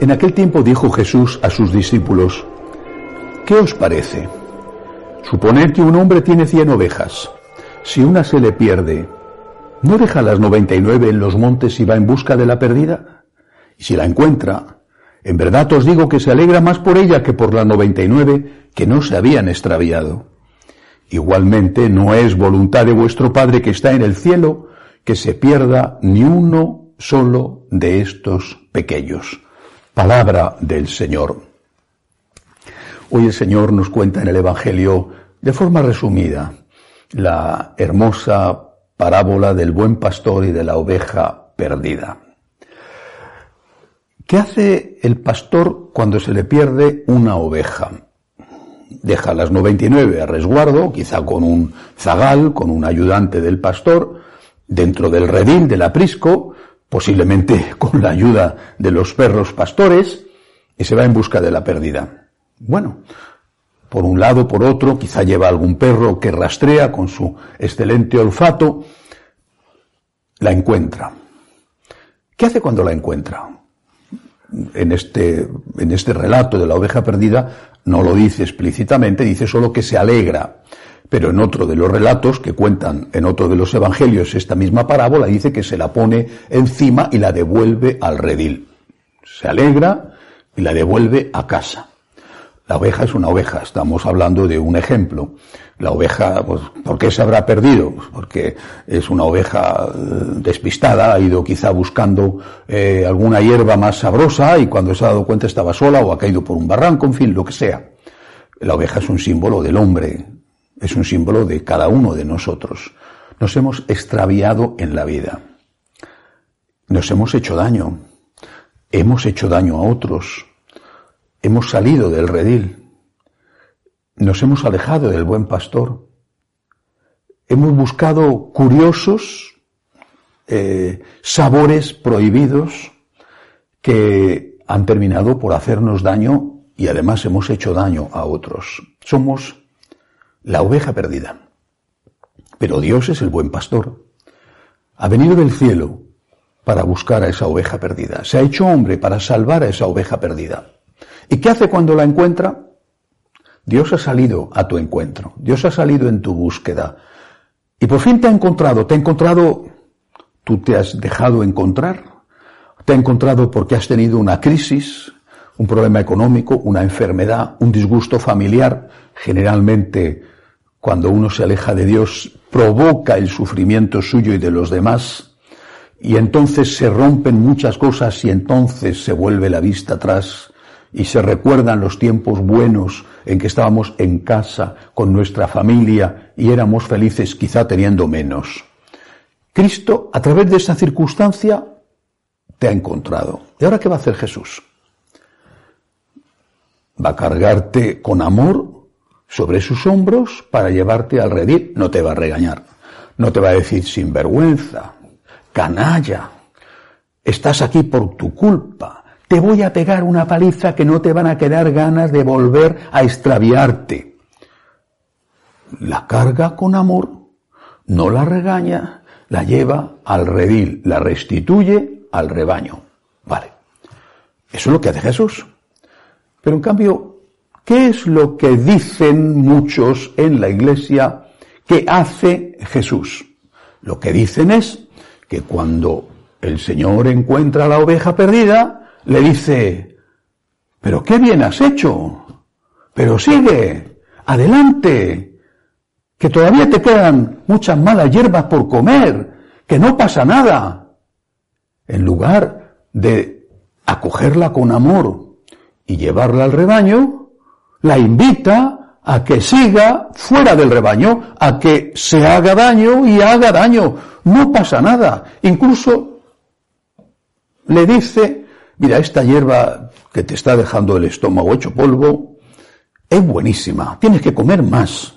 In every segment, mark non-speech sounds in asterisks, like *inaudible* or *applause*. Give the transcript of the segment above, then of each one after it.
En aquel tiempo dijo Jesús a sus discípulos, ¿qué os parece? Suponed que un hombre tiene cien ovejas. Si una se le pierde, ¿no deja las noventa y nueve en los montes y va en busca de la perdida? Y si la encuentra, en verdad os digo que se alegra más por ella que por las noventa y nueve que no se habían extraviado. Igualmente no es voluntad de vuestro Padre que está en el cielo que se pierda ni uno solo de estos pequeños. Palabra del Señor. Hoy el Señor nos cuenta en el Evangelio, de forma resumida, la hermosa parábola del buen pastor y de la oveja perdida. ¿Qué hace el pastor cuando se le pierde una oveja? Deja las 99 a resguardo, quizá con un zagal, con un ayudante del pastor, dentro del redil del aprisco, posiblemente *laughs* con la ayuda de los perros pastores, y se va en busca de la pérdida. Bueno, por un lado, por otro, quizá lleva algún perro que rastrea con su excelente olfato, la encuentra. ¿Qué hace cuando la encuentra? En este, en este relato de la oveja perdida no lo dice explícitamente, dice solo que se alegra. Pero en otro de los relatos que cuentan en otro de los evangelios esta misma parábola dice que se la pone encima y la devuelve al redil. Se alegra y la devuelve a casa. La oveja es una oveja, estamos hablando de un ejemplo. La oveja, pues, ¿por qué se habrá perdido? Porque es una oveja eh, despistada, ha ido quizá buscando eh, alguna hierba más sabrosa y cuando se ha dado cuenta estaba sola o ha caído por un barranco, en fin, lo que sea. La oveja es un símbolo del hombre, es un símbolo de cada uno de nosotros. Nos hemos extraviado en la vida. Nos hemos hecho daño. Hemos hecho daño a otros. Hemos salido del redil. Nos hemos alejado del buen pastor. Hemos buscado curiosos eh, sabores prohibidos que han terminado por hacernos daño y además hemos hecho daño a otros. Somos la oveja perdida. Pero Dios es el buen pastor. Ha venido del cielo para buscar a esa oveja perdida. Se ha hecho hombre para salvar a esa oveja perdida. ¿Y qué hace cuando la encuentra? Dios ha salido a tu encuentro. Dios ha salido en tu búsqueda. Y por fin te ha encontrado. Te ha encontrado, tú te has dejado encontrar. Te ha encontrado porque has tenido una crisis, un problema económico, una enfermedad, un disgusto familiar, generalmente cuando uno se aleja de Dios, provoca el sufrimiento suyo y de los demás, y entonces se rompen muchas cosas y entonces se vuelve la vista atrás y se recuerdan los tiempos buenos en que estábamos en casa con nuestra familia y éramos felices quizá teniendo menos. Cristo, a través de esa circunstancia, te ha encontrado. ¿Y ahora qué va a hacer Jesús? Va a cargarte con amor sobre sus hombros para llevarte al redil. No te va a regañar, no te va a decir sinvergüenza, canalla, estás aquí por tu culpa, te voy a pegar una paliza que no te van a quedar ganas de volver a extraviarte. La carga con amor, no la regaña, la lleva al redil, la restituye al rebaño. Vale. Eso es lo que hace Jesús. Pero en cambio, ¿Qué es lo que dicen muchos en la iglesia que hace Jesús? Lo que dicen es que cuando el Señor encuentra a la oveja perdida, le dice, pero qué bien has hecho, pero sigue, adelante, que todavía te quedan muchas malas hierbas por comer, que no pasa nada. En lugar de acogerla con amor y llevarla al rebaño, la invita a que siga fuera del rebaño, a que se haga daño y haga daño. No pasa nada. Incluso le dice, mira, esta hierba que te está dejando el estómago hecho polvo es buenísima, tienes que comer más.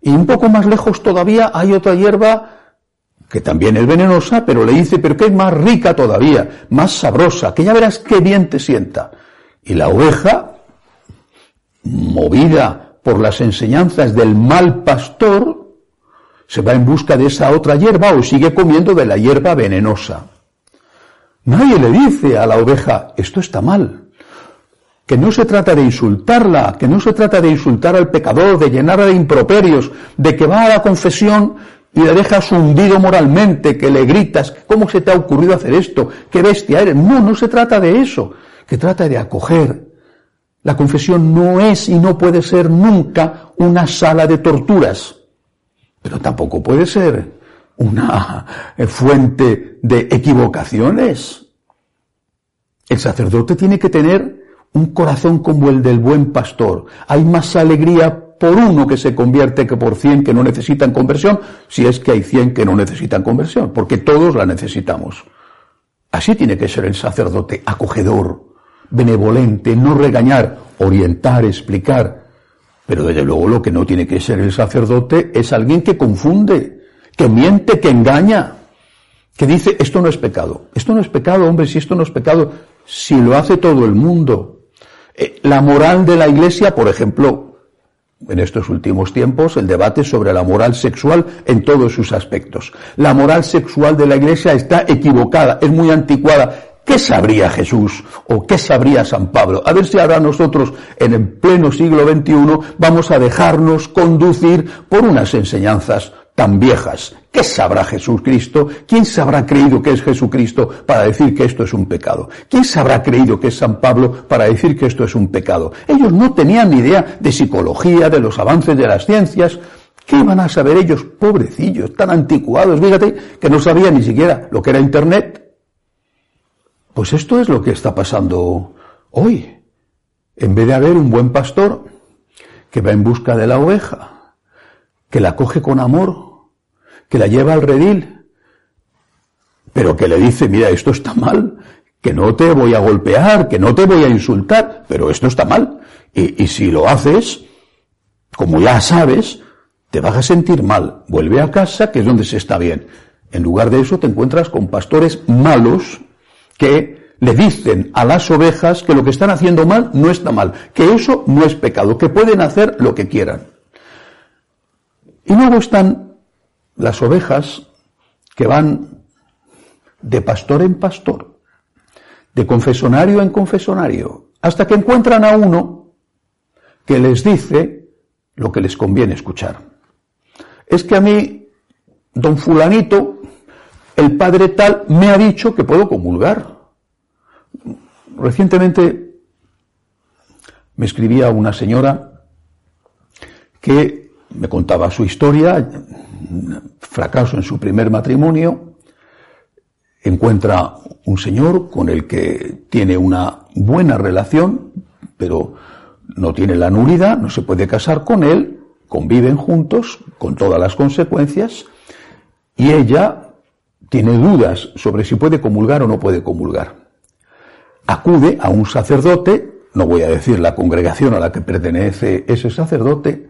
Y un poco más lejos todavía hay otra hierba que también es venenosa, pero le dice, pero que es más rica todavía, más sabrosa, que ya verás qué bien te sienta. Y la oveja, movida por las enseñanzas del mal pastor, se va en busca de esa otra hierba o sigue comiendo de la hierba venenosa. Nadie le dice a la oveja, esto está mal. Que no se trata de insultarla, que no se trata de insultar al pecador, de llenarla de improperios, de que va a la confesión y le dejas hundido moralmente, que le gritas, ¿cómo se te ha ocurrido hacer esto? ¿Qué bestia eres? No, no se trata de eso, que trata de acoger. La confesión no es y no puede ser nunca una sala de torturas, pero tampoco puede ser una fuente de equivocaciones. El sacerdote tiene que tener un corazón como el del buen pastor. Hay más alegría por uno que se convierte que por cien que no necesitan conversión, si es que hay cien que no necesitan conversión, porque todos la necesitamos. Así tiene que ser el sacerdote, acogedor, benevolente, no regañar, orientar, explicar. Pero desde luego lo que no tiene que ser el sacerdote es alguien que confunde, que miente, que engaña, que dice esto no es pecado. Esto no es pecado, hombre, si esto no es pecado, si lo hace todo el mundo. Eh, la moral de la iglesia, por ejemplo, en estos últimos tiempos el debate sobre la moral sexual en todos sus aspectos. La moral sexual de la Iglesia está equivocada, es muy anticuada. ¿Qué sabría Jesús o qué sabría San Pablo? A ver si ahora nosotros, en el pleno siglo XXI, vamos a dejarnos conducir por unas enseñanzas tan viejas. ¿Qué sabrá Jesucristo? ¿Quién se habrá creído que es Jesucristo para decir que esto es un pecado? ¿Quién se habrá creído que es San Pablo para decir que esto es un pecado? Ellos no tenían ni idea de psicología, de los avances de las ciencias. ¿Qué iban a saber ellos, pobrecillos, tan anticuados? Fíjate que no sabían ni siquiera lo que era Internet. Pues esto es lo que está pasando hoy. En vez de haber un buen pastor que va en busca de la oveja, que la coge con amor, que la lleva al redil, pero que le dice, mira, esto está mal, que no te voy a golpear, que no te voy a insultar, pero esto está mal. Y, si lo haces, como ya sabes, te vas a sentir mal. Vuelve a casa, que es donde se está bien. En lugar de eso te encuentras con pastores malos que le dicen a las ovejas que lo que están haciendo mal no está mal, que eso no es pecado, que pueden hacer lo que quieran. Y luego están las ovejas que van de pastor en pastor, de confesonario en confesonario, hasta que encuentran a uno que les dice lo que les conviene escuchar. Es que a mí, don fulanito, el padre tal, me ha dicho que puedo comulgar. Recientemente me escribía una señora que me contaba su historia, fracaso en su primer matrimonio, encuentra un señor con el que tiene una buena relación, pero no tiene la nulidad, no se puede casar con él, conviven juntos con todas las consecuencias, y ella tiene dudas sobre si puede comulgar o no puede comulgar. Acude a un sacerdote, no voy a decir la congregación a la que pertenece ese sacerdote,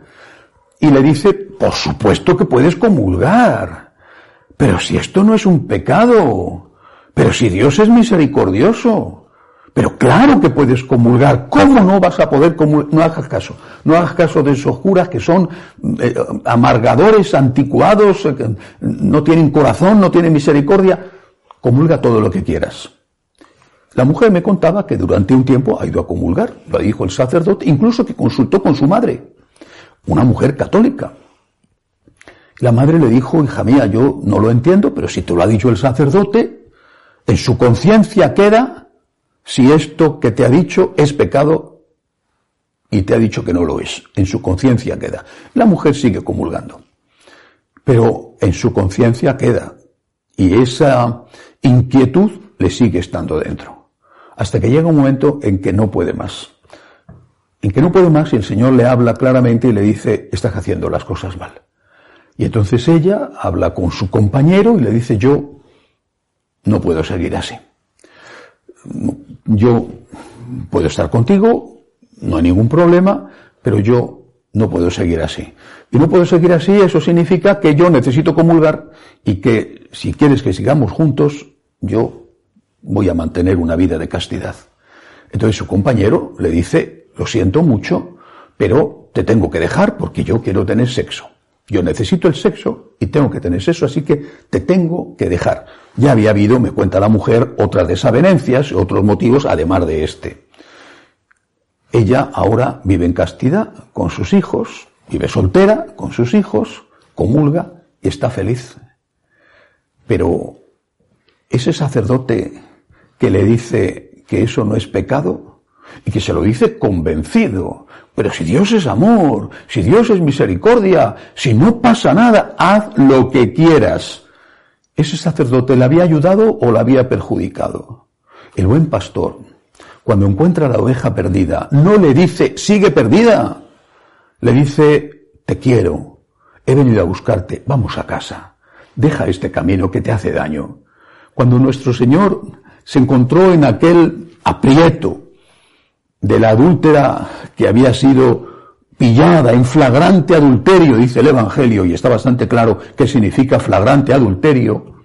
y le dice, por supuesto que puedes comulgar. Pero si esto no es un pecado. Pero si Dios es misericordioso. Pero claro que puedes comulgar. ¿Cómo no vas a poder comulgar? No hagas caso. No hagas caso de esos curas que son eh, amargadores, anticuados, eh, no tienen corazón, no tienen misericordia. Comulga todo lo que quieras. La mujer me contaba que durante un tiempo ha ido a comulgar. Lo dijo el sacerdote, incluso que consultó con su madre una mujer católica. La madre le dijo, hija mía, yo no lo entiendo, pero si te lo ha dicho el sacerdote, en su conciencia queda si esto que te ha dicho es pecado y te ha dicho que no lo es. En su conciencia queda. La mujer sigue comulgando, pero en su conciencia queda. Y esa inquietud le sigue estando dentro. Hasta que llega un momento en que no puede más. en que no puede más y el Señor le habla claramente y le dice, estás haciendo las cosas mal. Y entonces ella habla con su compañero y le dice, yo no puedo seguir así. Yo puedo estar contigo, no hay ningún problema, pero yo no puedo seguir así. Y no puedo seguir así, eso significa que yo necesito comulgar y que si quieres que sigamos juntos, yo voy a mantener una vida de castidad. Entonces su compañero le dice, lo siento mucho, pero te tengo que dejar porque yo quiero tener sexo. Yo necesito el sexo y tengo que tener sexo, así que te tengo que dejar. Ya había habido, me cuenta la mujer, otras desavenencias, otros motivos, además de este. Ella ahora vive en castidad con sus hijos, vive soltera con sus hijos, comulga y está feliz. Pero ese sacerdote que le dice que eso no es pecado y que se lo dice convencido, pero si Dios es amor, si Dios es misericordia, si no pasa nada, haz lo que quieras. ¿Ese sacerdote le había ayudado o le había perjudicado? El buen pastor, cuando encuentra la oveja perdida, no le dice, sigue perdida. Le dice, te quiero, he venido a buscarte, vamos a casa, deja este camino que te hace daño. Cuando nuestro Señor se encontró en aquel aprieto, de la adúltera que había sido pillada en flagrante adulterio, dice el Evangelio, y está bastante claro qué significa flagrante adulterio,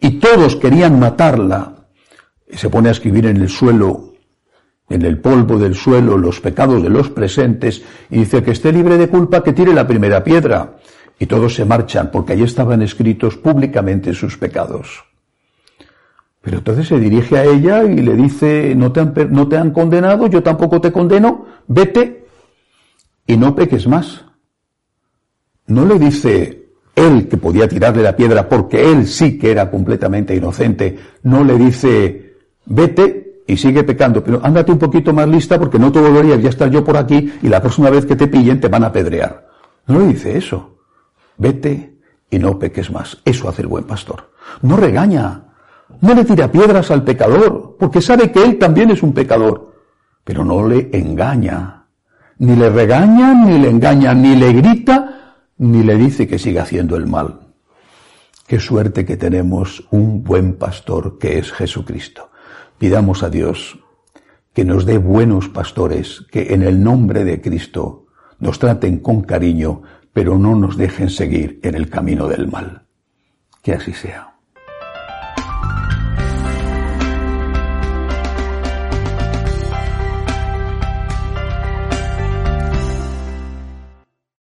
y todos querían matarla, y se pone a escribir en el suelo, en el polvo del suelo, los pecados de los presentes, y dice que esté libre de culpa, que tire la primera piedra, y todos se marchan, porque allí estaban escritos públicamente sus pecados. Pero entonces se dirige a ella y le dice, no te, han, no te han condenado, yo tampoco te condeno, vete y no peques más. No le dice él que podía tirarle la piedra porque él sí que era completamente inocente, no le dice, vete y sigue pecando, pero ándate un poquito más lista porque no te volvería, ya estar yo por aquí y la próxima vez que te pillen te van a apedrear. No le dice eso. Vete y no peques más. Eso hace el buen pastor. No regaña, no le tira piedras al pecador, porque sabe que él también es un pecador, pero no le engaña. Ni le regaña, ni le engaña, ni le grita, ni le dice que siga haciendo el mal. Qué suerte que tenemos un buen pastor que es Jesucristo. Pidamos a Dios que nos dé buenos pastores, que en el nombre de Cristo nos traten con cariño, pero no nos dejen seguir en el camino del mal. Que así sea.